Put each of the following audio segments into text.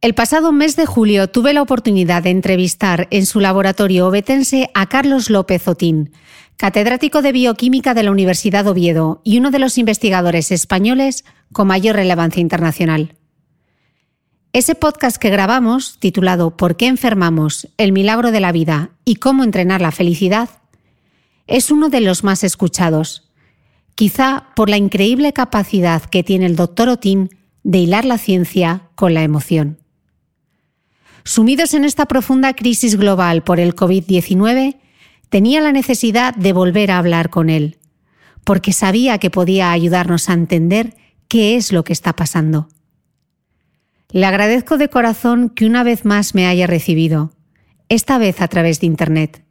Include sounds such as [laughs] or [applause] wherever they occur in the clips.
El pasado mes de julio tuve la oportunidad de entrevistar en su laboratorio obetense a Carlos López Otín, catedrático de bioquímica de la Universidad Oviedo y uno de los investigadores españoles con mayor relevancia internacional. Ese podcast que grabamos, titulado ¿Por qué enfermamos? El milagro de la vida y cómo entrenar la felicidad, es uno de los más escuchados, quizá por la increíble capacidad que tiene el doctor Otín de hilar la ciencia con la emoción. Sumidos en esta profunda crisis global por el COVID-19, tenía la necesidad de volver a hablar con él, porque sabía que podía ayudarnos a entender qué es lo que está pasando. Le agradezco de corazón que una vez más me haya recibido, esta vez a través de Internet,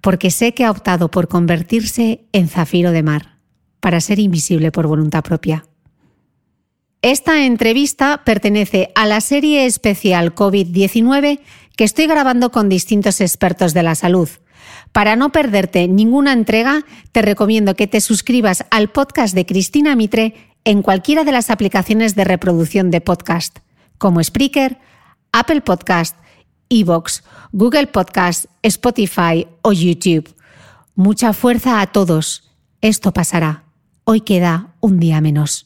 porque sé que ha optado por convertirse en zafiro de mar, para ser invisible por voluntad propia. Esta entrevista pertenece a la serie especial COVID-19 que estoy grabando con distintos expertos de la salud. Para no perderte ninguna entrega, te recomiendo que te suscribas al podcast de Cristina Mitre en cualquiera de las aplicaciones de reproducción de podcast, como Spreaker, Apple Podcast, Evox, Google Podcast, Spotify o YouTube. Mucha fuerza a todos. Esto pasará. Hoy queda un día menos.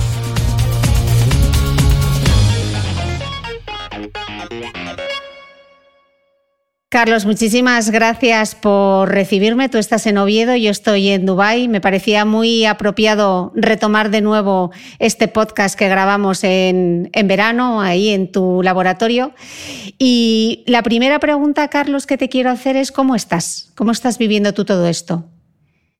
Carlos, muchísimas gracias por recibirme. Tú estás en Oviedo, yo estoy en Dubái. Me parecía muy apropiado retomar de nuevo este podcast que grabamos en, en, verano, ahí en tu laboratorio. Y la primera pregunta, Carlos, que te quiero hacer es ¿cómo estás? ¿Cómo estás viviendo tú todo esto?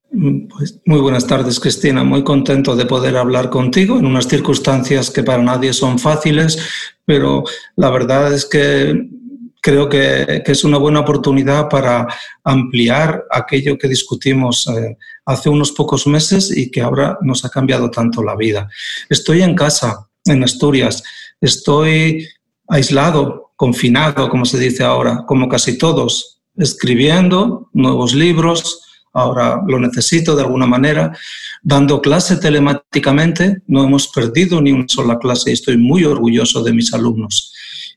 Pues muy buenas tardes, Cristina. Muy contento de poder hablar contigo en unas circunstancias que para nadie son fáciles, pero la verdad es que creo que, es una buena oportunidad para ampliar aquello que discutimos eh, hace unos pocos meses y que ahora nos ha cambiado tanto la vida. Estoy en casa, en Asturias, estoy aislado, confinado, como se dice ahora, como casi todos, escribiendo nuevos libros, ahora lo necesito de alguna manera, dando clase telemáticamente, no hemos perdido ni una sola clase y estoy muy orgulloso de mis alumnos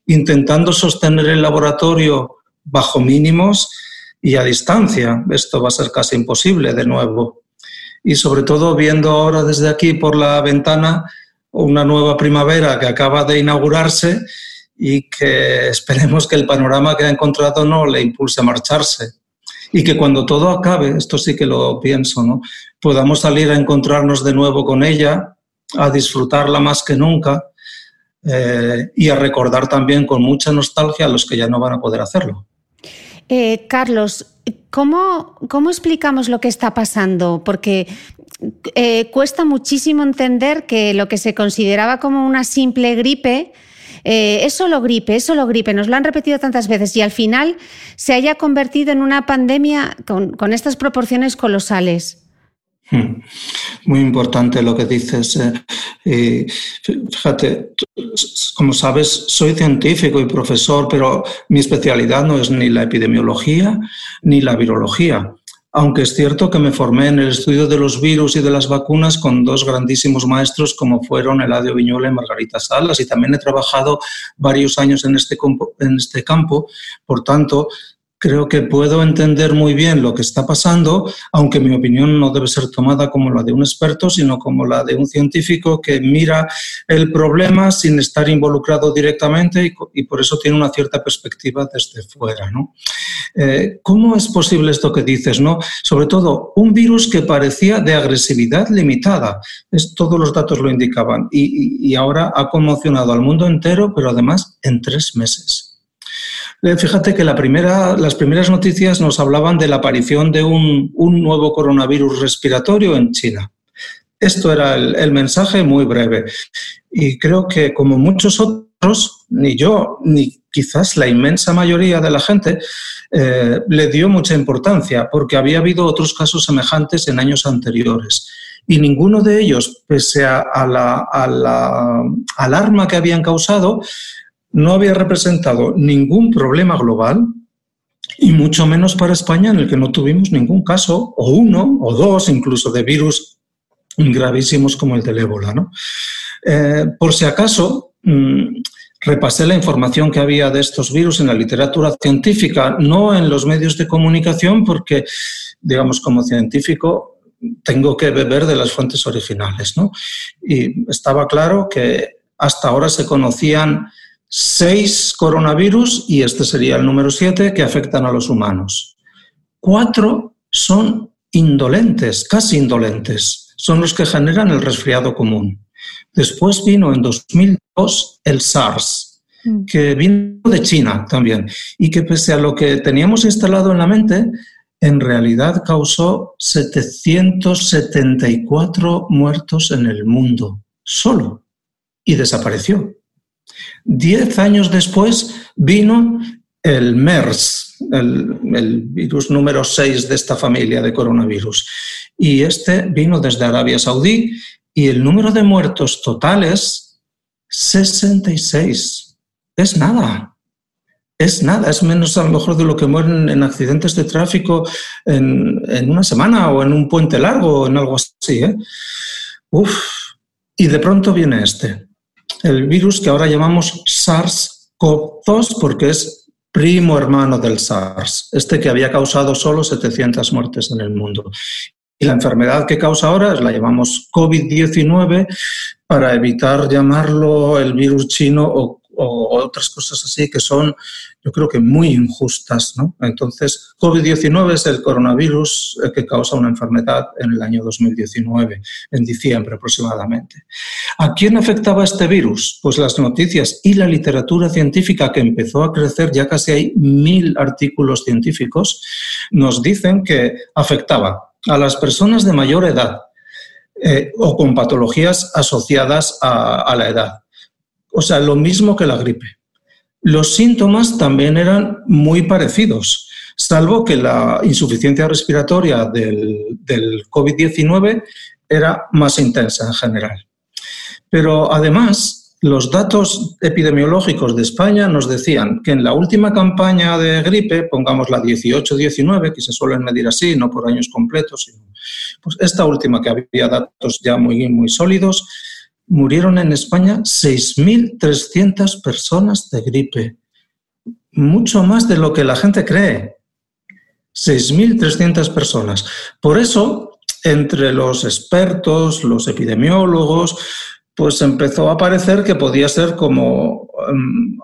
intentando sostener el laboratorio bajo mínimos y a distancia. Esto va a ser casi imposible de nuevo. Y sobre todo viendo ahora desde aquí por la ventana una nueva primavera que acaba de inaugurarse y que [laughs] esperemos que el panorama que ha encontrado no le impulse a marcharse. y que cuando todo acabe, esto sí que lo pienso, ¿no? podamos salir a encontrarnos de nuevo con ella, a disfrutarla más que nunca eh, y a recordar también con mucha nostalgia a los que ya no van a poder hacerlo. Eh, Carlos, ¿cómo, ¿cómo, explicamos lo que está pasando? Porque eh, cuesta muchísimo entender que lo que se consideraba como una simple gripe es solo gripe, es solo gripe, nos lo han repetido tantas veces y al final se haya convertido en una pandemia con estas proporciones colosales. Hmm. Muy importante lo que dices. Fíjate, como sabes, soy científico y profesor, pero mi especialidad no es ni la epidemiología ni la virología. Aunque es cierto que me formé en el estudio de los virus y de las vacunas con dos grandísimos maestros como fueron Eladio Viñola y Margarita Salas, y también he trabajado varios años en este, en este campo. Por tanto, creo que puedo entender muy bien lo que está pasando, aunque mi opinión no debe ser tomada como la de un experto, sino como la de un científico que mira el problema sin estar involucrado directamente y, por eso tiene una cierta perspectiva desde fuera. Eh, ¿Cómo es posible esto que dices? ¿no? Sobre todo, un virus que parecía de agresividad limitada. Es, todos los datos lo indicaban y ahora ha conmocionado al mundo entero, pero además en tres meses. Eh, fíjate que las primeras noticias nos hablaban de la aparición de un, nuevo coronavirus respiratorio en China. Esto era el, mensaje muy breve. Y creo que como muchos otros, ni yo, ni quizás la inmensa mayoría de la gente, eh, le dio mucha importancia, porque había habido otros casos semejantes en años anteriores. Y ninguno de ellos, pese a la alarma que habían causado, no había representado ningún problema global y mucho menos para España en el que no tuvimos ningún caso, o uno, o dos incluso, de virus gravísimos como el del ébola. ¿no? Eh, por si acaso, mm, repasé la información que había de estos virus en la literatura científica, no en los medios de comunicación, porque, digamos, como científico tengo que beber de las fuentes originales. ¿no? Y estaba claro que hasta ahora se conocían seis coronavirus, y este sería el número siete, que afectan a los humanos. Cuatro son indolentes, casi indolentes, son los que generan el resfriado común. Después vino en 2002 el SARS, mm. que vino de China también, y que pese a lo que teníamos instalado en la mente, en realidad causó 774 muertos en el mundo, solo, y desapareció. Diez años después vino el MERS, el, virus número 6 de esta familia de coronavirus. Y este vino desde Arabia Saudí y el número de muertos totales, 66. Es nada. Es nada, es menos a lo mejor de lo que mueren en accidentes de tráfico en, una semana o en un puente largo o en algo así. ¿eh? Uf. Y de pronto viene este el virus que ahora llamamos SARS-CoV-2 porque es primo hermano del SARS, este que había causado solo 700 muertes en el mundo. Y la enfermedad que causa ahora la llamamos COVID-19 para evitar llamarlo el virus chino o o otras cosas así que son, yo creo que muy injustas. ¿no? Entonces, COVID-19 es el coronavirus eh, que causa una enfermedad en el año 2019, en diciembre aproximadamente. ¿A quién afectaba este virus? Pues las noticias y la literatura científica que empezó a crecer, ya casi hay mil artículos científicos, nos dicen que afectaba a las personas de mayor edad, eh, o con patologías asociadas a, la edad. O sea, lo mismo que la gripe. Los síntomas también eran muy parecidos, salvo que la insuficiencia respiratoria del, COVID-19 era más intensa en general. Pero además, los datos epidemiológicos de España nos decían que en la última campaña de gripe, pongamos la 18-19, que se suelen medir así, no por años completos, sino pues esta última que había datos ya muy, muy sólidos, murieron en España 6.300 personas de gripe, mucho más de lo que la gente cree. 6.300 personas. Por eso, entre los expertos, los epidemiólogos, pues empezó a parecer que podía ser como, em,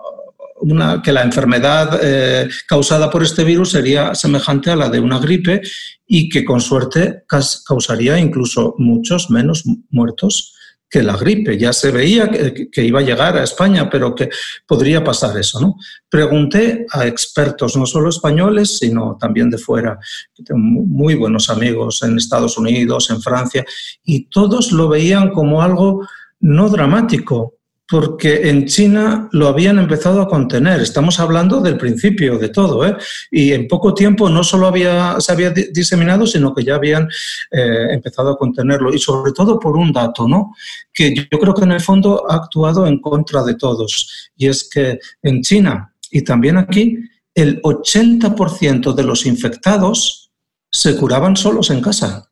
que la enfermedad eh, causada por este virus sería semejante a la de una gripe y que con suerte causaría incluso muchos menos muertos que la gripe. Ya se veía que, iba a llegar a España, pero que podría pasar eso. ¿no? Pregunté a expertos, no solo españoles, sino también de fuera. Muy buenos amigos en Estados Unidos, en Francia, y todos lo veían como algo no dramático, porque en China lo habían empezado a contener. Estamos hablando del principio de todo, ¿eh? y en poco tiempo no solo había, se había diseminado, sino que ya habían eh, empezado a contenerlo, y sobre todo por un dato, ¿no? que yo creo que en el fondo ha actuado en contra de todos, y es que en China y también aquí, el 80% de los infectados se curaban solos en casa.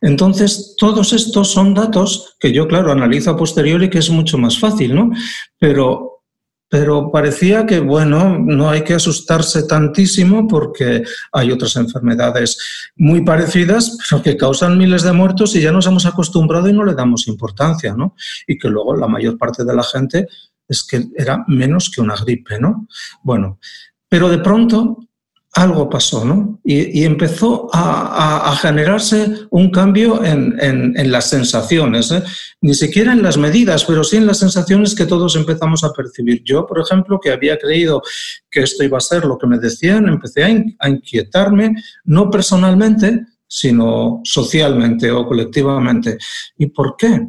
Entonces, todos estos son datos que yo, claro, analizo a posteriori, que es mucho más fácil, ¿no? Pero, pero parecía que, bueno, no hay que asustarse tantísimo porque hay otras enfermedades muy parecidas, pero que causan miles de muertos y ya nos hemos acostumbrado y no le damos importancia, ¿no? Y que luego la mayor parte de la gente es que era menos que una gripe, ¿no? Bueno, pero de pronto algo pasó, ¿no? Y, empezó a, generarse un cambio en, las sensaciones, ¿eh? ni siquiera en las medidas, pero sí en las sensaciones que todos empezamos a percibir. Yo, por ejemplo, que había creído que esto iba a ser lo que me decían, empecé a, inquietarme, no personalmente, sino socialmente o colectivamente. ¿Y por qué?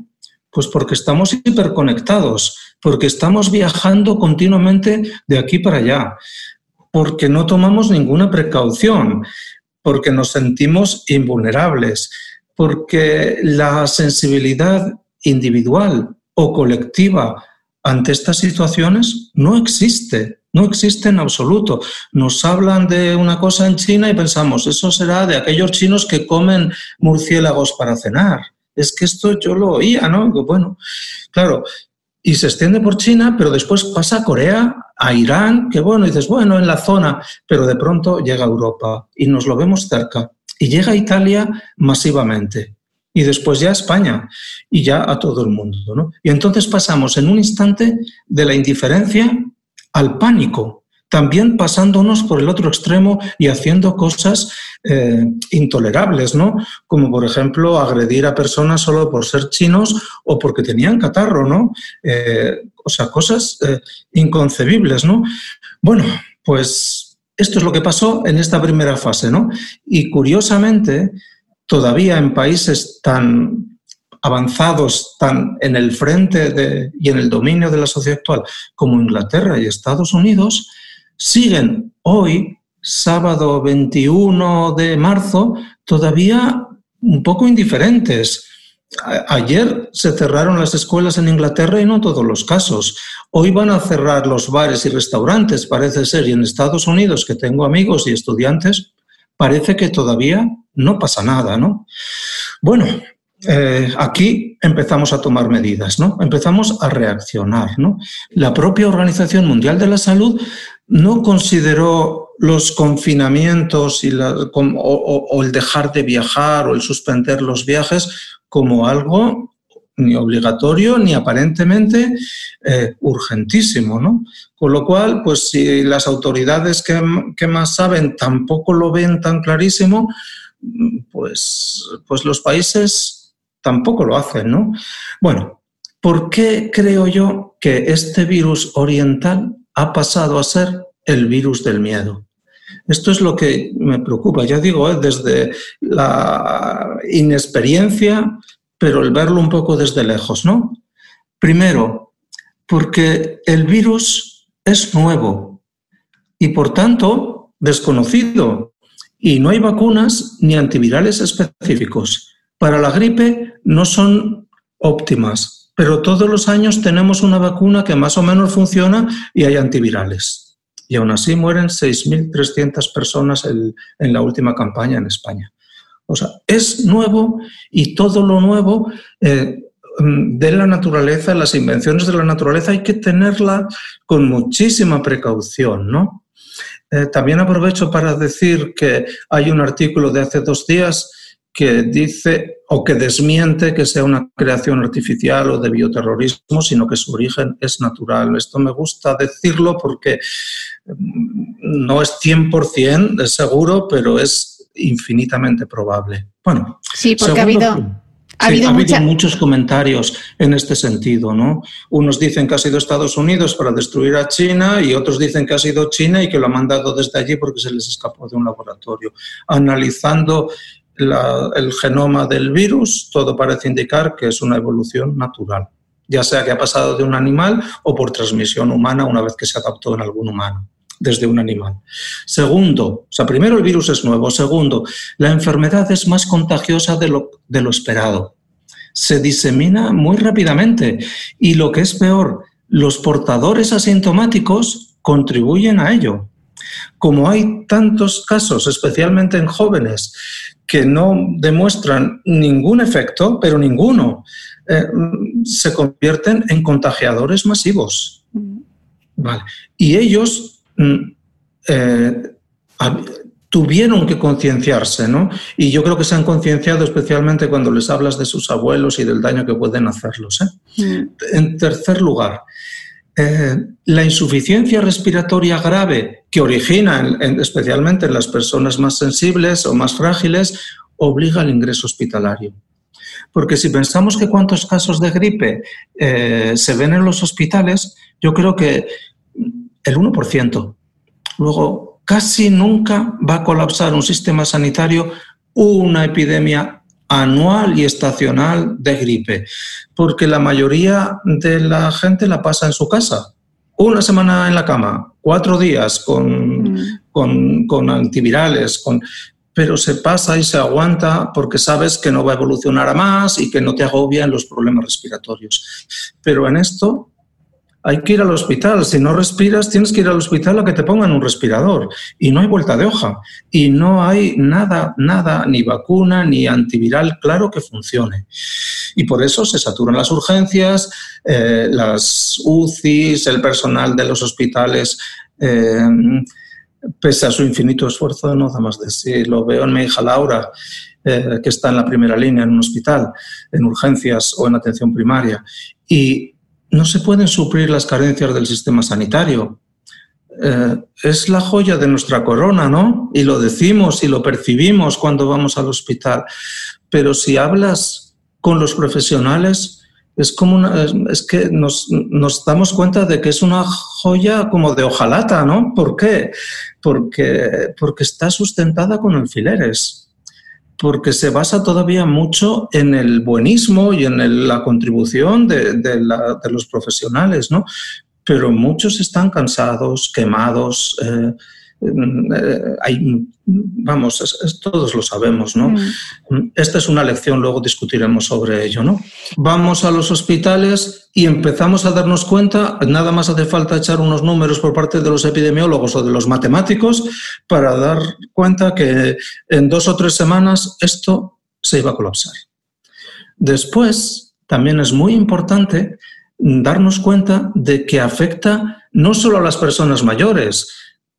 Pues porque estamos hiperconectados, porque estamos viajando continuamente de aquí para allá porque no tomamos ninguna precaución, porque nos sentimos invulnerables, porque la sensibilidad individual o colectiva ante estas situaciones no existe, no existe en absoluto. Nos hablan de una cosa en China y pensamos, eso será de aquellos chinos que comen murciélagos para cenar. Es que esto yo lo oía, ¿no? Bueno, claro, y se extiende por China, pero después pasa a Corea, a Irán, que bueno, dices, bueno, en la zona, pero de pronto llega a Europa y nos lo vemos cerca. Y llega a Italia masivamente. Y después ya a España y ya a todo el mundo. ¿no? Y entonces pasamos en un instante de la indiferencia al pánico también pasándonos por el otro extremo y haciendo cosas eh, intolerables, ¿no? Como por ejemplo agredir a personas solo por ser chinos o porque tenían catarro, ¿no? Eh, o sea, cosas eh, inconcebibles, ¿no? Bueno, pues esto es lo que pasó en esta primera fase, ¿no? Y curiosamente, todavía en países tan avanzados, tan en el frente y en el dominio de la sociedad actual como Inglaterra y Estados Unidos, siguen hoy, sábado 21 de marzo, todavía un poco indiferentes. Ayer se cerraron las escuelas en Inglaterra y no todos los casos. Hoy van a cerrar los bares y restaurantes, parece ser, y en Estados Unidos, que tengo amigos y estudiantes, parece que todavía no pasa nada, ¿no? Bueno, eh, aquí empezamos a tomar medidas, ¿no? Empezamos a reaccionar, ¿no? La propia Organización Mundial de la Salud no consideró los confinamientos y o, el dejar de viajar o el suspender los viajes como algo ni obligatorio ni aparentemente eh, urgentísimo, ¿no? Con lo cual, pues si las autoridades que, que, más saben tampoco lo ven tan clarísimo, pues, pues los países tampoco lo hacen, ¿no? Bueno, ¿por qué creo yo que este virus oriental ha pasado a ser el virus del miedo. Esto es lo que me preocupa, ya digo, ¿eh? desde la inexperiencia, pero el verlo un poco desde lejos, ¿no? Primero, porque el virus es nuevo y por tanto desconocido y no hay vacunas ni antivirales específicos. Para la gripe no son óptimas, pero todos los años tenemos una vacuna que más o menos funciona y hay antivirales. Y aún así mueren 6.300 personas en, la última campaña en España. O sea, es nuevo y todo lo nuevo eh, de la naturaleza, las invenciones de la naturaleza, hay que tenerla con muchísima precaución, ¿no? Eh, también aprovecho para decir que hay un artículo de hace dos días que dice o que desmiente que sea una creación artificial o de bioterrorismo, sino que su origen es natural. Esto me gusta decirlo porque mm, no es 100% seguro, pero es infinitamente probable. Bueno, sí, porque ha habido ha, habido, muchos comentarios en este sentido, ¿no? Unos dicen que ha sido Estados Unidos para destruir a China y otros dicen que ha sido China y que lo ha mandado desde allí porque se les escapó de un laboratorio. Analizando el genoma del virus, todo parece indicar que es una evolución natural, ya sea que ha pasado de un animal o por transmisión humana una vez que se adaptó en algún humano desde un animal. Segundo, o sea, primero el virus es nuevo. Segundo, la enfermedad es más contagiosa de lo, esperado. Se disemina muy rápidamente y lo que es peor, los portadores asintomáticos contribuyen a ello. Como hay tantos casos, especialmente en jóvenes, que no demuestran ningún efecto, pero ninguno, eh, se convierten en contagiadores masivos. Vale. Y ellos Mm, eh, tuvieron que concienciarse, ¿no? Y yo creo que se han concienciado especialmente cuando les hablas de sus abuelos y del daño que pueden hacerlos. ¿eh? Mm. En tercer lugar, eh, la insuficiencia respiratoria grave que origina especialmente en las personas más sensibles o más frágiles obliga al ingreso hospitalario. Porque si pensamos que cuántos casos de gripe se ven en los hospitales, yo creo que el 1%. Luego, casi nunca va a colapsar un sistema sanitario una epidemia anual y estacional de gripe, porque la mayoría de la gente la pasa en su casa. Una semana en la cama, cuatro días con, mm. con, antivirales, con, pero se pasa y se aguanta porque sabes que no va a evolucionar a más y que no te agobian los problemas respiratorios. Pero en esto hay que ir al hospital. Si no respiras, tienes que ir al hospital a que te pongan un respirador. Y no hay vuelta de hoja. Y no hay nada, nada, ni vacuna, ni antiviral claro que funcione. Y por eso se saturan las urgencias, eh, las UCIs, el personal de los hospitales. Eh, pese a su infinito esfuerzo, no da más de sí. Lo veo en mi hija Laura, eh, que está en la primera línea en un hospital, en urgencias o en atención primaria. Y no se pueden suplir las carencias del sistema sanitario. Eh, es la joya de nuestra corona, ¿no? Y lo decimos y lo percibimos cuando vamos al hospital. Pero si hablas con los profesionales, es como es que nos, nos, damos cuenta de que es una joya como de hojalata, ¿no? ¿Por qué? Porque, porque está sustentada con alfileres porque se basa todavía mucho en el buenismo y en la contribución de, los profesionales, ¿no? Pero muchos están cansados, quemados, eh, hay, vamos, todos lo sabemos, ¿no? Mm. Esta es una lección, luego discutiremos sobre ello, ¿no? Vamos a los hospitales y empezamos a darnos cuenta, nada más hace falta echar unos números por parte de los epidemiólogos o de los matemáticos para dar cuenta que en dos o tres semanas esto se iba a colapsar. Después, también es muy importante darnos cuenta de que afecta no solo a las personas mayores,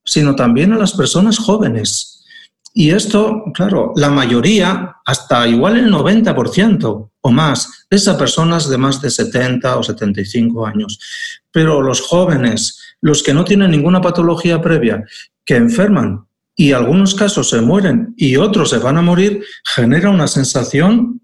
sino también a las personas jóvenes. Y esto, claro, la mayoría, hasta igual el 90% o más, es a personas de más de 70 o 75 años. Pero los jóvenes, los que no tienen ninguna patología previa, que enferman y algunos casos se mueren y otros se van a morir, genera una sensación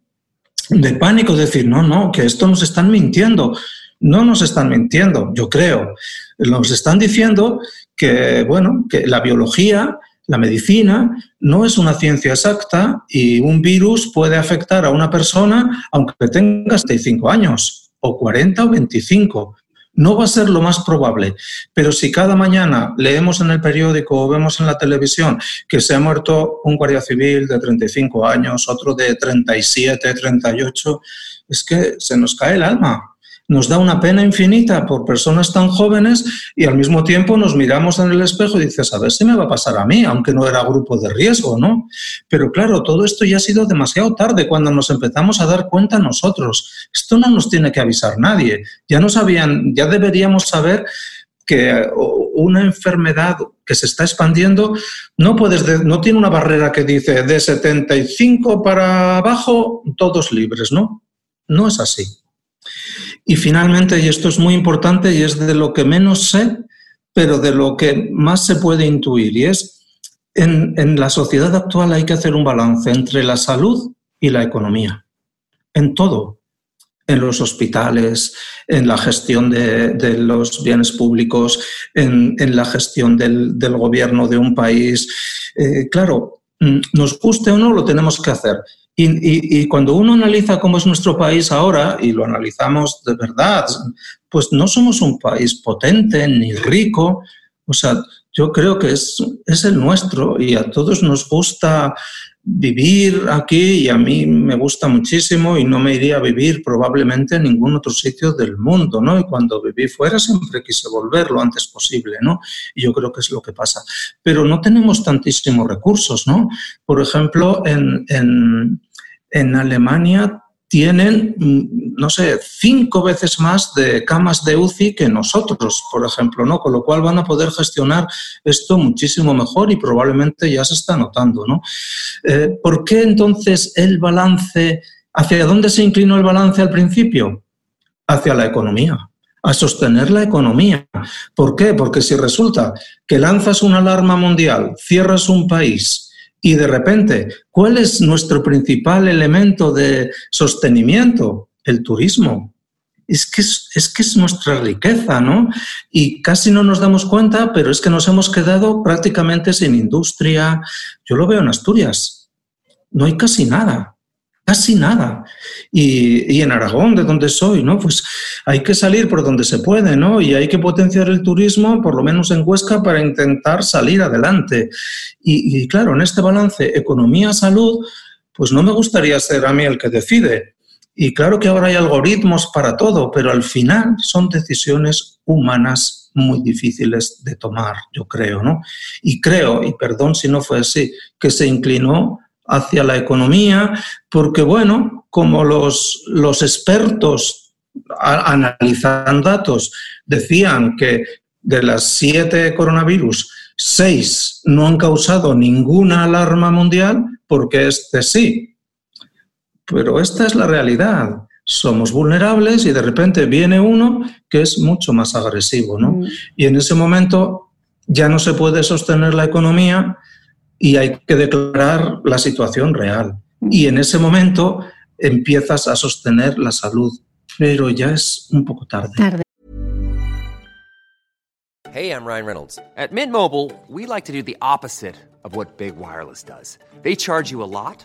de pánico, decir, no, no, que esto nos están mintiendo. No nos están mintiendo, yo creo. Nos están diciendo que, bueno, que la biología, la medicina, no es una ciencia exacta y un virus puede afectar a una persona aunque tenga 65 años, o 40 o 25. No va a ser lo más probable, pero si cada mañana leemos en el periódico o vemos en la televisión que se ha muerto un guardia civil de 35 años, otro de 37, 38, es que se nos cae el alma nos da una pena infinita por personas tan jóvenes y al mismo tiempo nos miramos en el espejo y dices, a ver si me va a pasar a mí, aunque no era grupo de riesgo, ¿no? Pero claro, todo esto ya ha sido demasiado tarde cuando nos empezamos a dar cuenta nosotros. Esto no nos tiene que avisar nadie. Ya no sabían, ya deberíamos saber que una enfermedad que se está expandiendo no, puedes no tiene una barrera que dice de 75 para abajo, todos libres, ¿no? No es así. Y finalmente, y esto es muy importante y es de lo que menos sé, pero de lo que más se puede intuir, y es en, en la sociedad actual hay que hacer un balance entre la salud y la economía, en todo, en los hospitales, en la gestión de, los bienes públicos, en, la gestión del, gobierno de un país. Eh, claro, mm, nos guste o no, lo tenemos que hacer. Y, cuando uno analiza cómo es nuestro país ahora, y lo analizamos de verdad, pues no somos un país potente ni rico. O sea, yo creo que es, es el nuestro y a todos nos gusta vivir aquí y a mí me gusta muchísimo y no me iría a vivir probablemente en ningún otro sitio del mundo, ¿no? Y cuando viví fuera siempre quise volver lo antes posible, ¿no? Y yo creo que es lo que pasa. Pero no tenemos tantísimos recursos, ¿no? Por ejemplo, en, en, en Alemania tienen, no sé, cinco veces más de camas de UCI que nosotros, por ejemplo, ¿no? Con lo cual van a poder gestionar esto muchísimo mejor y probablemente ya se está notando, ¿no? Eh, ¿Por qué entonces el balance, hacia dónde se inclinó el balance al principio? Hacia la economía a sostener la economía. ¿Por qué? Porque si resulta que lanzas una alarma mundial, cierras un país, y de repente, ¿cuál es nuestro principal elemento de sostenimiento? El turismo. Es que es, nuestra riqueza, ¿no? Y casi no nos damos cuenta, pero es que nos hemos quedado prácticamente sin industria. Yo lo veo en Asturias. No hay casi nada casi nada. Y, en Aragón, de donde soy, ¿no? Pues hay que salir por donde se puede, ¿no? Y hay que potenciar el turismo, por lo menos en Huesca, para intentar salir adelante. Y, y claro, en este balance economía-salud, pues no me gustaría ser a mí el que decide. Y claro que ahora hay algoritmos para todo, pero al final son decisiones humanas muy difíciles de tomar, yo creo, ¿no? Y creo, y perdón si no fue así, que se inclinó hacia la economía, porque bueno, como los, los expertos analizan datos decían que de las siete coronavirus, seis no han causado ninguna alarma mundial, porque este sí. Pero esta es la realidad. Somos vulnerables y de repente viene uno que es mucho más agresivo, ¿no? Mm. Y en ese momento ya no se puede sostener la economía y hay que declarar la situación real. Y en ese momento empiezas a sostener la salud, pero ya es un poco tarde. tarde. Hey, I'm Ryan Reynolds. At Mint Mobile, we like to do the opposite of what Big Wireless does. They charge you a lot,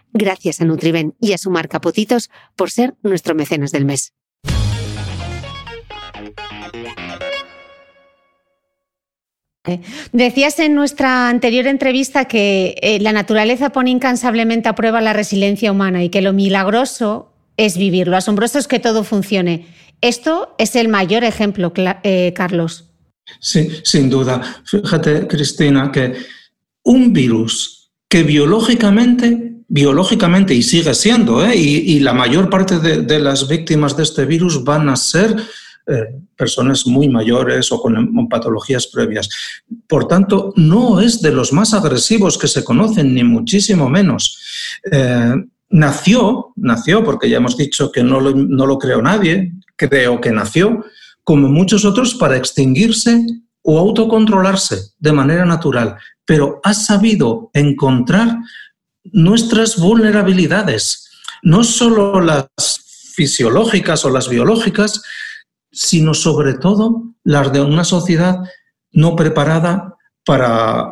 Gracias a Nutriben y a su marca Potitos por ser nuestro mecenas del mes. Decías en nuestra anterior entrevista que eh, la naturaleza pone incansablemente a prueba la resiliencia humana y que lo milagroso es vivir, lo asombroso es que todo funcione. Esto es el mayor ejemplo, eh, Carlos. Sí, sin duda. Fíjate, Cristina, que un virus que biológicamente, biológicamente, y sigue siendo, y, la mayor parte de, las víctimas de este virus van a ser eh, personas muy mayores o con, patologías previas. Por tanto, no es de los más agresivos que se conocen, ni muchísimo menos. Eh, nació, nació, porque ya hemos dicho que no lo, no lo creó nadie, creo que nació, como muchos otros, para extinguirse o autocontrolarse de manera natural, pero ha sabido encontrar nuestras vulnerabilidades, no solo las fisiológicas o las biológicas, sino sobre todo las de una sociedad no preparada para,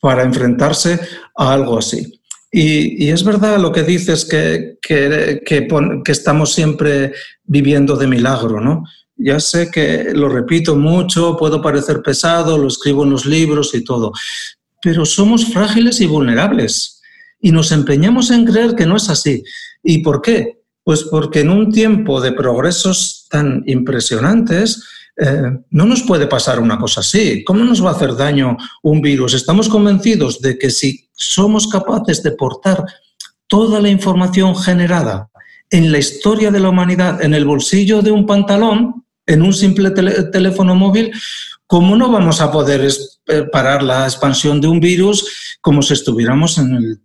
para enfrentarse a algo así. Y, es verdad lo que dices, que, que, que, estamos siempre viviendo de milagro, ¿no? Ya sé que lo repito mucho, puedo parecer pesado, lo escribo en los libros y todo, pero somos frágiles y vulnerables y nos empeñamos en creer que no es así. ¿Y por qué? Pues porque en un tiempo de progresos tan impresionantes, eh, no nos puede pasar una cosa así. ¿Cómo nos va a hacer daño un virus? Estamos convencidos de que si somos capaces de portar toda la información generada en la historia de la humanidad en el bolsillo de un pantalón, en un simple teléfono móvil, ¿cómo no vamos a poder eh, parar la expansión de un virus como si estuviéramos en,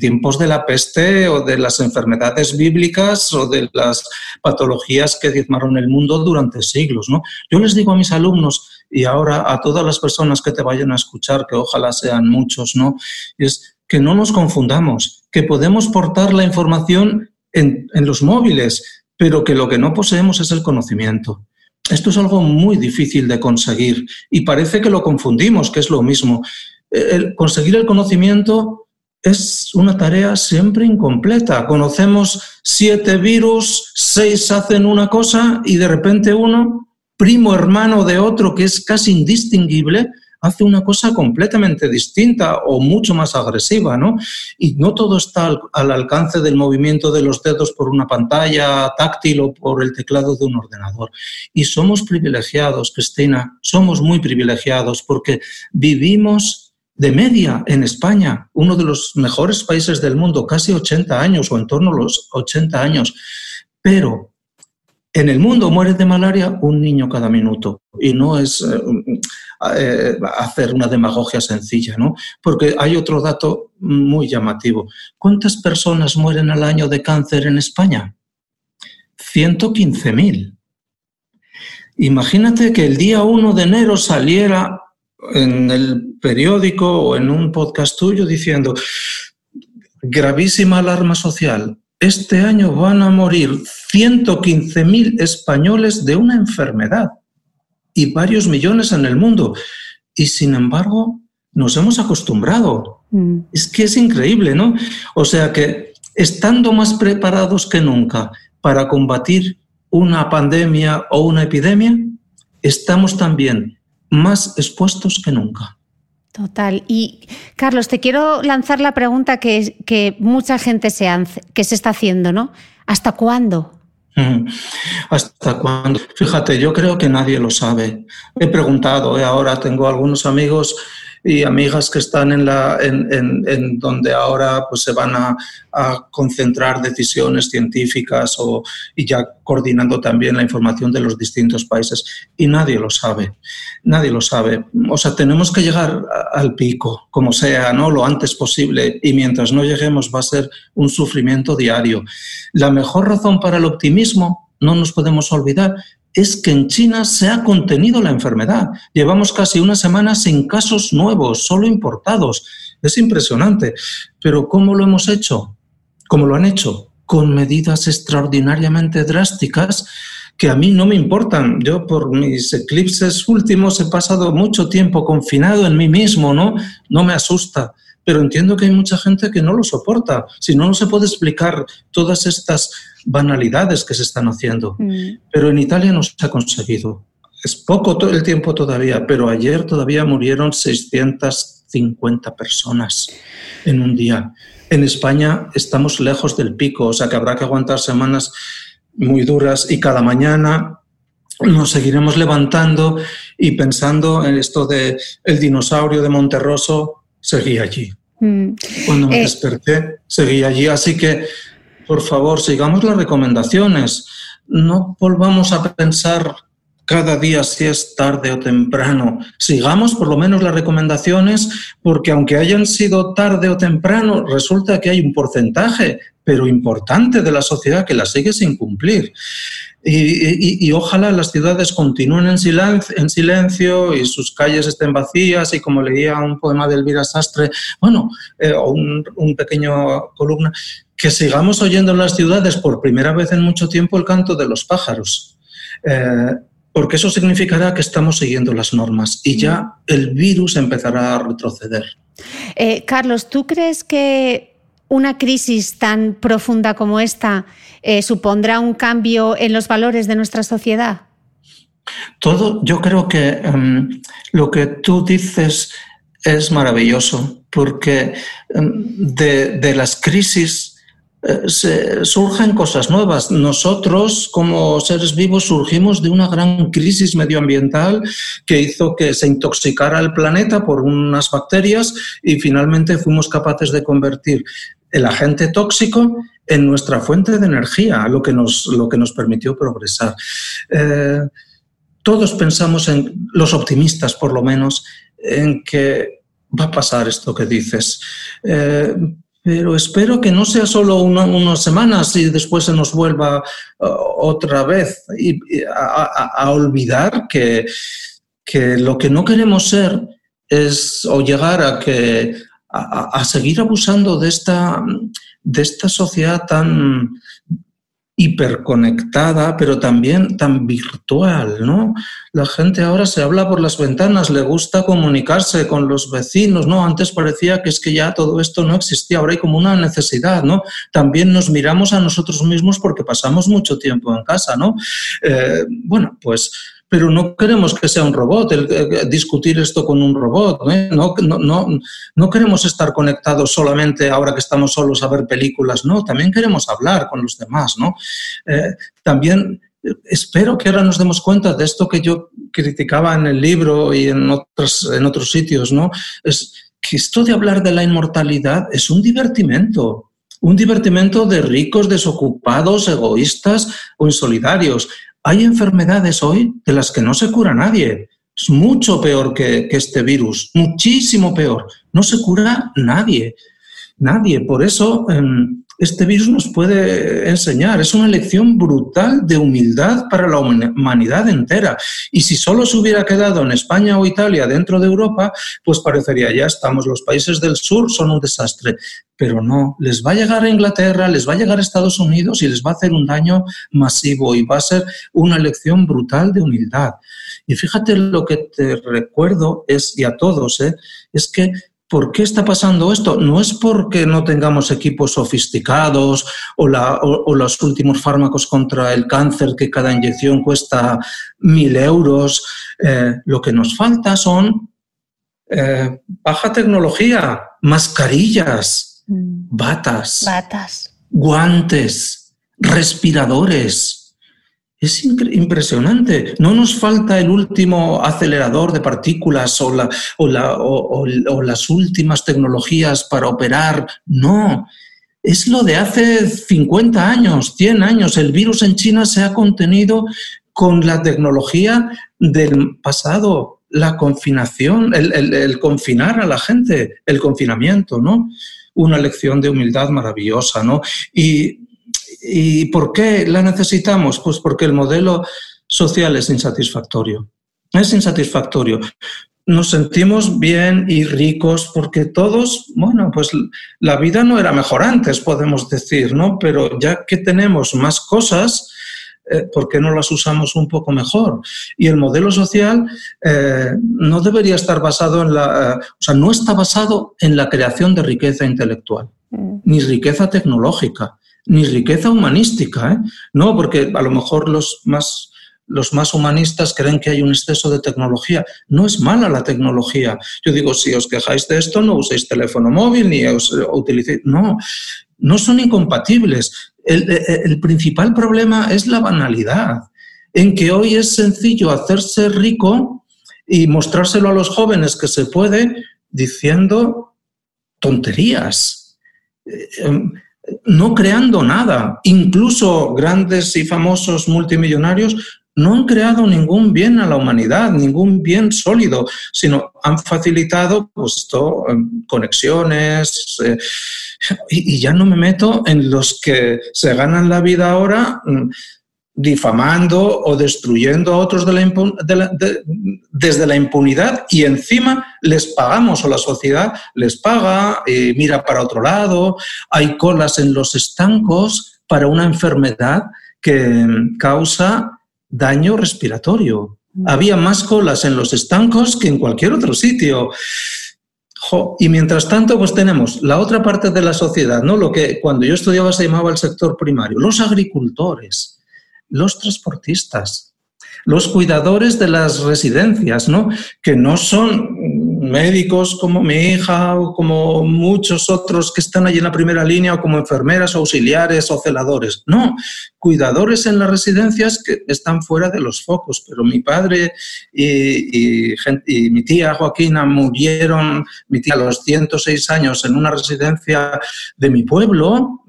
tiempos de la peste o de las enfermedades bíblicas o de las patologías que diezmaron el mundo durante siglos? ¿no? Yo les digo a mis alumnos y ahora a todas las personas que te vayan a escuchar, que ojalá sean muchos, ¿no? es que no nos confundamos, que podemos portar la información en los móviles, pero que lo que no poseemos es el conocimiento. Esto es algo muy difícil de conseguir y parece que lo confundimos, que es lo mismo. El conseguir el conocimiento es una tarea siempre incompleta. Conocemos siete virus, seis hacen una cosa y de repente uno, primo hermano de otro que es casi indistinguible, hace una cosa completamente distinta o mucho más agresiva, ¿no? Y no todo está al, alcance del movimiento de los dedos por una pantalla táctil o por el teclado de un ordenador. Y somos privilegiados, Cristina, somos muy privilegiados porque vivimos de media en España, uno de los mejores países del mundo, casi 80 años o en torno a los 80 años. Pero en el mundo muere de malaria un niño cada minuto y no es eh, eh, hacer una demagogia sencilla, ¿no? Porque hay otro dato muy llamativo. ¿Cuántas personas mueren al año de cáncer en España? 115.000. Imagínate que el día 1 de enero saliera en el periódico o en un podcast tuyo diciendo gravísima alarma social. Este año van a morir 115.000 españoles de una enfermedad y varios millones en el mundo. Y sin embargo, nos hemos acostumbrado. Mm. Es que es increíble, ¿no? O sea que estando más preparados que nunca para combatir una pandemia o una epidemia, estamos también más expuestos que nunca. Total. Y Carlos, te quiero lanzar la pregunta que, que mucha gente se, que se está haciendo, ¿no? ¿Hasta cuándo? [laughs] ¿Hasta cuándo? Fíjate, yo creo que nadie lo sabe. He preguntado, ¿eh? ahora tengo algunos amigos y amigas que están en, la, en, donde ahora pues, se van a, concentrar decisiones científicas o, y ya coordinando también la información de los distintos países. Y nadie lo sabe, nadie lo sabe. O sea, tenemos que llegar al pico, como sea, ¿no? lo antes posible, y mientras no lleguemos va a ser un sufrimiento diario. La mejor razón para el optimismo, no nos podemos olvidar, es que en China se ha contenido la enfermedad. Llevamos casi una semana sin casos nuevos, solo importados. Es impresionante. Pero ¿cómo lo hemos hecho? ¿Cómo lo han hecho? Con medidas extraordinariamente drásticas que a mí no me importan. Yo por mis eclipses últimos he pasado mucho tiempo confinado en mí mismo, ¿no? No me asusta pero entiendo que hay mucha gente que no lo soporta. Si no, no se puede explicar todas estas banalidades que se están haciendo. Mm. Pero en Italia no se ha conseguido. Es poco el tiempo todavía, pero ayer todavía murieron 650 personas en un día. En España estamos lejos del pico, o sea que habrá que aguantar semanas muy duras y cada mañana nos seguiremos levantando y pensando en esto de el dinosaurio de Monterroso seguía allí. Mm. Cuando me eh, desperté, seguía allí. Así que, por favor, sigamos las recomendaciones. No volvamos a pensar cada día si es tarde o temprano. Sigamos por lo menos las recomendaciones porque aunque hayan sido tarde o temprano, resulta que hay un porcentaje, pero importante de la sociedad que las sigue sin cumplir. Y, ojalá las ciudades continúen en silencio, en silencio, y sus calles estén vacías y como leía un poema de Elvira Sastre, bueno, eh, o un, pequeño columna, que sigamos oyendo en las ciudades por primera vez en mucho tiempo el canto de los pájaros. Eh, porque eso significará que estamos siguiendo las normas y ya el virus empezará a retroceder. Eh, Carlos, ¿tú crees que una crisis tan profunda como esta eh, supondrá un cambio en los valores de nuestra sociedad? Todo, yo creo que em, lo que tú dices es maravilloso, porque em, de, las crisis eh, surgen cosas nuevas. Nosotros, como seres vivos, surgimos de una gran crisis medioambiental que hizo que se intoxicara el planeta por unas bacterias y finalmente fuimos capaces de convertir el agente tóxico en nuestra fuente de energía, lo que nos, lo que nos permitió progresar. Eh, todos pensamos en, los optimistas por lo menos, en que va a pasar esto que dices. Eh, pero espero que no sea solo unas semanas y después se nos vuelva uh, otra vez a, olvidar que, que lo que no queremos ser es o llegar a que a, seguir abusando de esta, de esta sociedad tan hiperconectada, pero también tan virtual, ¿no? La gente ahora se habla por las ventanas, le gusta comunicarse con los vecinos, ¿no? Antes parecía que es que ya todo esto no existía, ahora hay como una necesidad, ¿no? También nos miramos a nosotros mismos porque pasamos mucho tiempo en casa, ¿no? Eh, bueno, pues pero no queremos que sea un robot, el, discutir esto con un robot. ¿eh? No, no, no, queremos estar conectados solamente ahora que estamos solos a ver películas, no, también queremos hablar con los demás. ¿no? Eh, también espero que ahora nos demos cuenta de esto que yo criticaba en el libro y en otros, en otros sitios, ¿no? es que esto de hablar de la inmortalidad es un divertimento. Un divertimento de ricos, desocupados, egoístas o insolidarios. Hay enfermedades hoy de las que no se cura nadie. Es mucho peor que, este virus, muchísimo peor. No se cura nadie, nadie. Por eso em, este virus nos puede enseñar. Es una lección brutal de humildad para la humanidad entera. Y si solo se hubiera quedado en España o Italia dentro de Europa, pues parecería ya estamos, los países del sur son un desastre. Pero no, les va a llegar a Inglaterra, les va a llegar a Estados Unidos y les va a hacer un daño masivo y va a ser una lección brutal de humildad. Y fíjate lo que te recuerdo es, y a todos, ¿eh? es que ¿Por qué está pasando esto? No es porque no tengamos equipos sofisticados o, los últimos fármacos contra el cáncer que cada inyección cuesta mil euros. Eh, lo que nos falta son eh, baja tecnología, mascarillas, mm. batas, batas, guantes, respiradores. Es impresionante. No nos falta el último acelerador de partículas o, las últimas tecnologías para operar. No. Es lo de hace 50 años, 100 años. El virus en China se ha contenido con la tecnología del pasado, la confinación, el, el confinar a la gente, el confinamiento, ¿no? Una lección de humildad maravillosa, ¿no? Y ¿Y por qué la necesitamos? Pues porque el modelo social es insatisfactorio. Es insatisfactorio. Nos sentimos bien y ricos porque todos, bueno, pues la vida no era mejor antes, podemos decir, ¿no? Pero ya que tenemos más cosas, eh, ¿por qué no las usamos un poco mejor? Y el modelo social eh, no debería estar basado en la, o sea, no está basado en la creación de riqueza intelectual, mm. ni riqueza tecnológica, ni riqueza humanística, ¿eh? No, porque a lo mejor los más los más humanistas creen que hay un exceso de tecnología. No es mala la tecnología. Yo digo, si os quejáis de esto, no uséis teléfono móvil ni os utilicéis. No, no son incompatibles. El, principal problema es la banalidad, en que hoy es sencillo hacerse rico y mostrárselo a los jóvenes que se puede diciendo tonterías. Eh, em, no creando nada. Incluso grandes y famosos multimillonarios no han creado ningún bien a la humanidad, ningún bien sólido, sino han facilitado pues, em, conexiones. Eh, y, ya no me meto en los que se ganan la vida ahora mm, difamando o destruyendo a otros desde la impunidad y encima les pagamos o la sociedad les paga, y mira para otro lado, hay colas en los estancos para una enfermedad que causa daño respiratorio. Mm. Había más colas en los estancos que en cualquier otro sitio. y mientras tanto, pues tenemos la otra parte de la sociedad, ¿no? Lo que cuando yo estudiaba se llamaba el sector primario, los agricultores, los transportistas, los cuidadores de las residencias, ¿no? Que no son médicos como mi hija o como muchos otros que están allí en la primera línea o como enfermeras, auxiliares o celadores. No, cuidadores en las residencias que están fuera de los focos. Pero mi padre y, y mi tía Joaquina murieron, mi tía a los 106 años en una residencia de mi pueblo,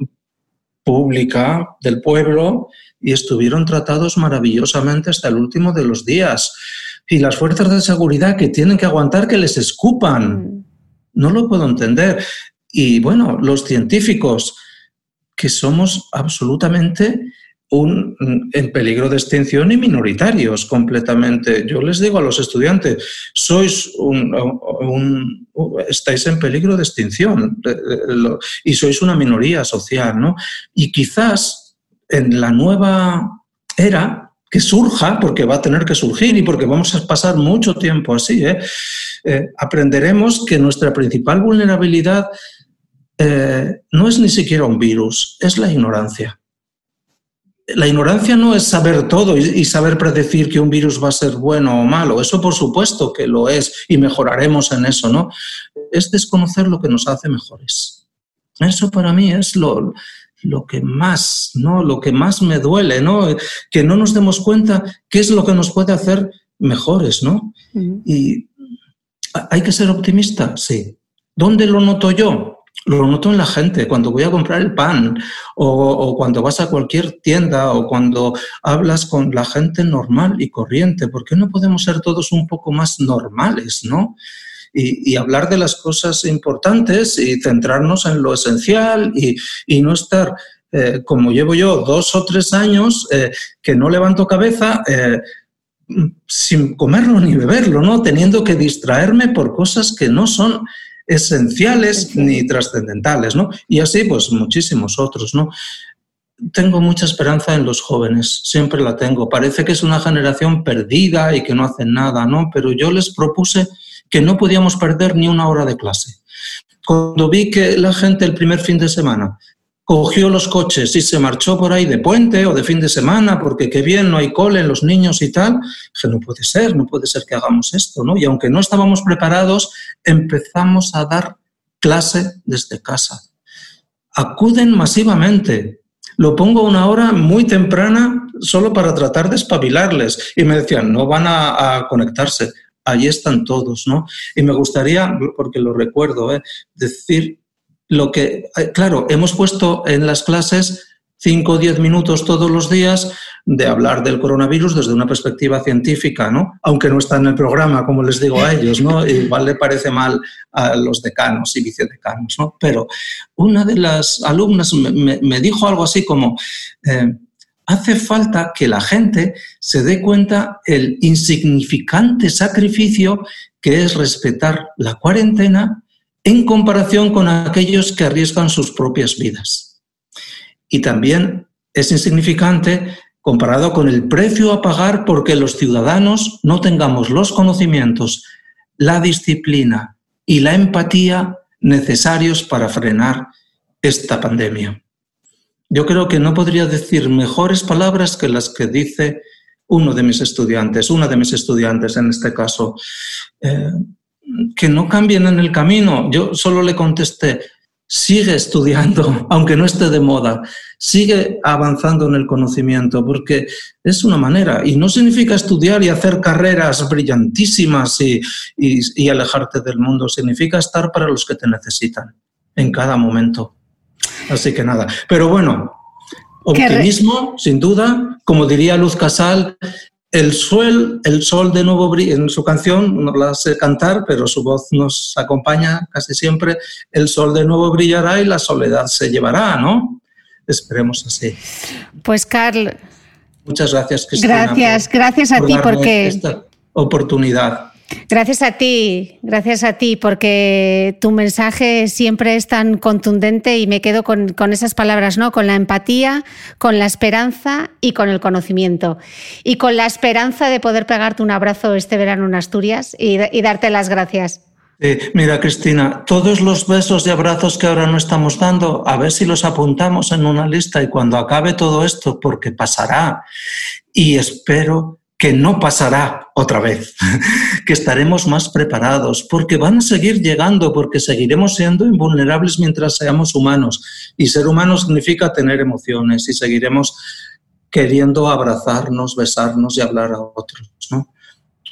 pública del pueblo, y estuvieron tratados maravillosamente hasta el último de los días y las fuerzas de seguridad que tienen que aguantar que les escupan. Mm. No lo puedo entender. Y bueno, los científicos, que somos absolutamente un, en peligro de extinción y minoritarios completamente. Yo les digo a los estudiantes, sois un, estáis en peligro de extinción y sois una minoría social, ¿no? Y quizás en la nueva era que surja, porque va a tener que surgir y porque vamos a pasar mucho tiempo así, ¿eh? Eh, aprenderemos que nuestra principal vulnerabilidad eh, no es ni siquiera un virus, es la ignorancia. La ignorancia no es saber todo y, saber predecir que un virus va a ser bueno o malo. Eso por supuesto que lo es y mejoraremos en eso, ¿no? Es desconocer lo que nos hace mejores. Eso para mí es lo, lo que más, ¿no? Lo que más me duele, ¿no? Que no nos demos cuenta qué es lo que nos puede hacer mejores, ¿no? Y hay que ser optimista, sí. ¿Dónde lo noto yo? Lo noto en la gente, cuando voy a comprar el pan o, o, cuando vas a cualquier tienda o cuando hablas con la gente normal y corriente. ¿Por qué no podemos ser todos un poco más normales, no? Y, hablar de las cosas importantes y centrarnos en lo esencial y, no estar, eh, como llevo yo, dos o tres años, eh, que no levanto cabeza. Eh, sin comerlo ni beberlo, ¿no? Teniendo que distraerme por cosas que no son esenciales ni trascendentales, ¿no? Y así, pues, muchísimos otros, ¿no? Tengo mucha esperanza en los jóvenes, siempre la tengo. Parece que es una generación perdida y que no hacen nada, ¿no? Pero yo les propuse que no podíamos perder ni una hora de clase. Cuando vi que la gente el primer fin de semana cogió los coches y se marchó por ahí de puente o de fin de semana porque qué bien, no hay cole en los niños y tal, dije, no puede ser, no puede ser que hagamos esto, ¿no? Y aunque no estábamos preparados, empezamos a dar clase desde casa. Acuden masivamente. Lo pongo una hora muy temprana solo para tratar de espabilarles. Y me decían, no van a conectarse allí están todos, ¿no? Y me gustaría, porque lo recuerdo, ¿eh? decir lo que, eh, claro, hemos puesto en las clases 5 o 10 minutos todos los días de hablar del coronavirus desde una perspectiva científica, ¿no? Aunque no está en el programa, como les digo a ellos, ¿no? [laughs] Igual le parece mal a los decanos y vicedecanos, ¿no? Pero una de las alumnas me, dijo algo así como, eh, hace falta que la gente se dé cuenta el insignificante sacrificio que es respetar la cuarentena en comparación con aquellos que arriesgan sus propias vidas. Y también es insignificante comparado con el precio a pagar porque los ciudadanos no tengamos los conocimientos, la disciplina y la empatía necesarios para frenar esta pandemia. Yo creo que no podría decir mejores palabras que las que dice uno de mis estudiantes, una de mis estudiantes en este caso, eh, que no cambien en el camino. Yo solo le contesté, sigue estudiando, [laughs] aunque no esté de moda, sigue avanzando en el conocimiento, porque es una manera, y no significa estudiar y hacer carreras brillantísimas y, y alejarte del mundo, significa estar para los que te necesitan en cada momento. Así que nada, pero bueno, Optimismo, sin duda, como diría Luz Casal, el sol, el sol de nuevo brilla, en su canción, no la sé cantar, pero su voz nos acompaña casi siempre, el sol de nuevo brillará y la soledad se llevará, ¿no? Esperemos así. Pues Carl. Muchas gracias, Cristina. Gracias, gracias a ti porque... Esta oportunidad. Gracias a ti, gracias a ti, porque tu mensaje siempre es tan contundente y me quedo con, esas palabras, ¿no? Con la empatía, con la esperanza y con el conocimiento. Y con la esperanza de poder pegarte un abrazo este verano en Asturias y, darte las gracias. mira, Cristina, todos los besos y abrazos que ahora no estamos dando, a ver si los apuntamos en una lista y cuando acabe todo esto, porque pasará. Y espero que no pasará otra vez, [laughs] que estaremos más preparados, porque van a seguir llegando, porque seguiremos siendo invulnerables mientras seamos humanos. Y ser humano significa tener emociones y seguiremos queriendo abrazarnos, besarnos y hablar a otros.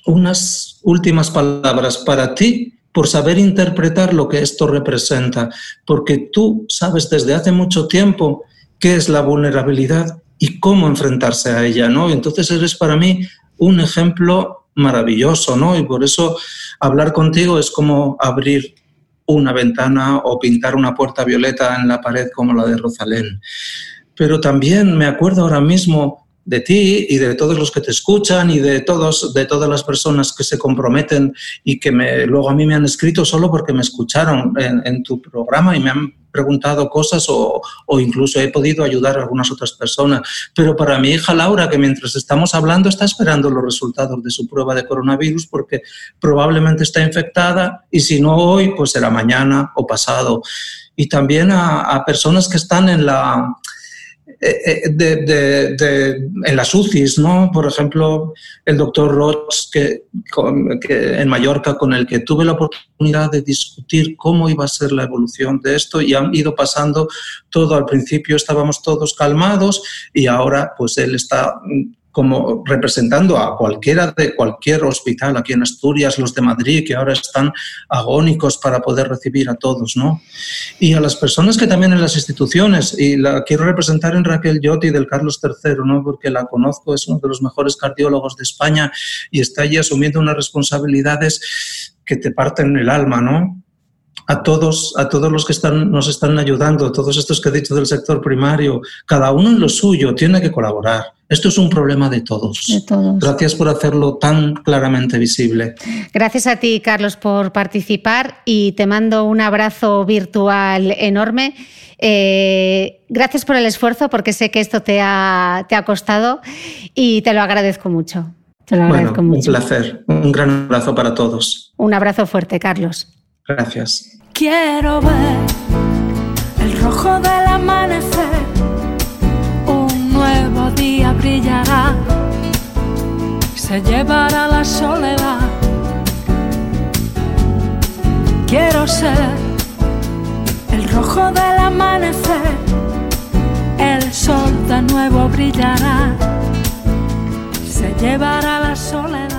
Unas últimas palabras para ti por saber interpretar lo que esto representa, porque tú sabes desde hace mucho tiempo qué es la vulnerabilidad y cómo enfrentarse a ella, ¿no? Entonces eres para mí un ejemplo maravilloso, ¿no? Y por eso hablar contigo es como abrir una ventana o pintar una puerta violeta en la pared como la de Rosalén. Pero también me acuerdo ahora mismo de ti y de todos los que te escuchan y de, todos, de todas las personas que se comprometen y que luego a mí me han escrito solo porque me escucharon en, tu programa y me han preguntado cosas o, incluso he podido ayudar a algunas otras personas. Pero para mi hija Laura, que mientras estamos hablando está esperando los resultados de su prueba de coronavirus porque probablemente está infectada y si no hoy, pues será mañana o pasado. Y también a personas que están en la eh, eh, de, en las UCIs, ¿no? Por ejemplo, el doctor Roch, que, en Mallorca, con el que tuve la oportunidad de discutir cómo iba a ser la evolución de esto y han ido pasando todo. Al principio estábamos todos calmados y ahora pues él está como representando a cualquiera de cualquier hospital aquí en Asturias, los de Madrid, que ahora están agónicos para poder recibir a todos, ¿no? Y a las personas que también en las instituciones, y la quiero representar en Raquel Yotti del Carlos III, ¿no? Porque la conozco, es uno de los mejores cardiólogos de España y está allí asumiendo unas responsabilidades que te parten el alma, ¿no? a todos, a todos los que están, nos están ayudando, todos estos que he dicho del sector primario, cada uno en lo suyo tiene que colaborar. Esto es un problema de todos. De todos. Gracias por hacerlo tan claramente visible. Gracias a ti, Carlos, por participar y te mando un abrazo virtual enorme. Eh, gracias por el esfuerzo, porque sé que esto te ha, te ha costado y te lo agradezco mucho. Te lo agradezco mucho. Un placer. Un gran abrazo para todos. Un abrazo fuerte, Carlos. Gracias. Quiero ver el rojo del amanecer, un nuevo día brillará, se llevará la soledad. Quiero ser el rojo del amanecer, el sol de nuevo brillará, se llevará la soledad.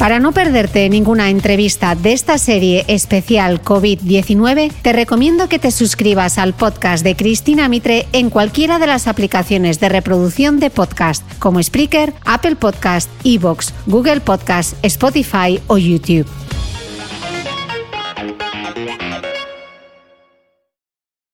Para no perderte ninguna entrevista de esta serie especial COVID-19, te recomiendo que te suscribas al podcast de Cristina Mitre en cualquiera de las aplicaciones de reproducción de podcast, como Spreaker, Apple Podcast, Evox, Google Podcast, Spotify o YouTube.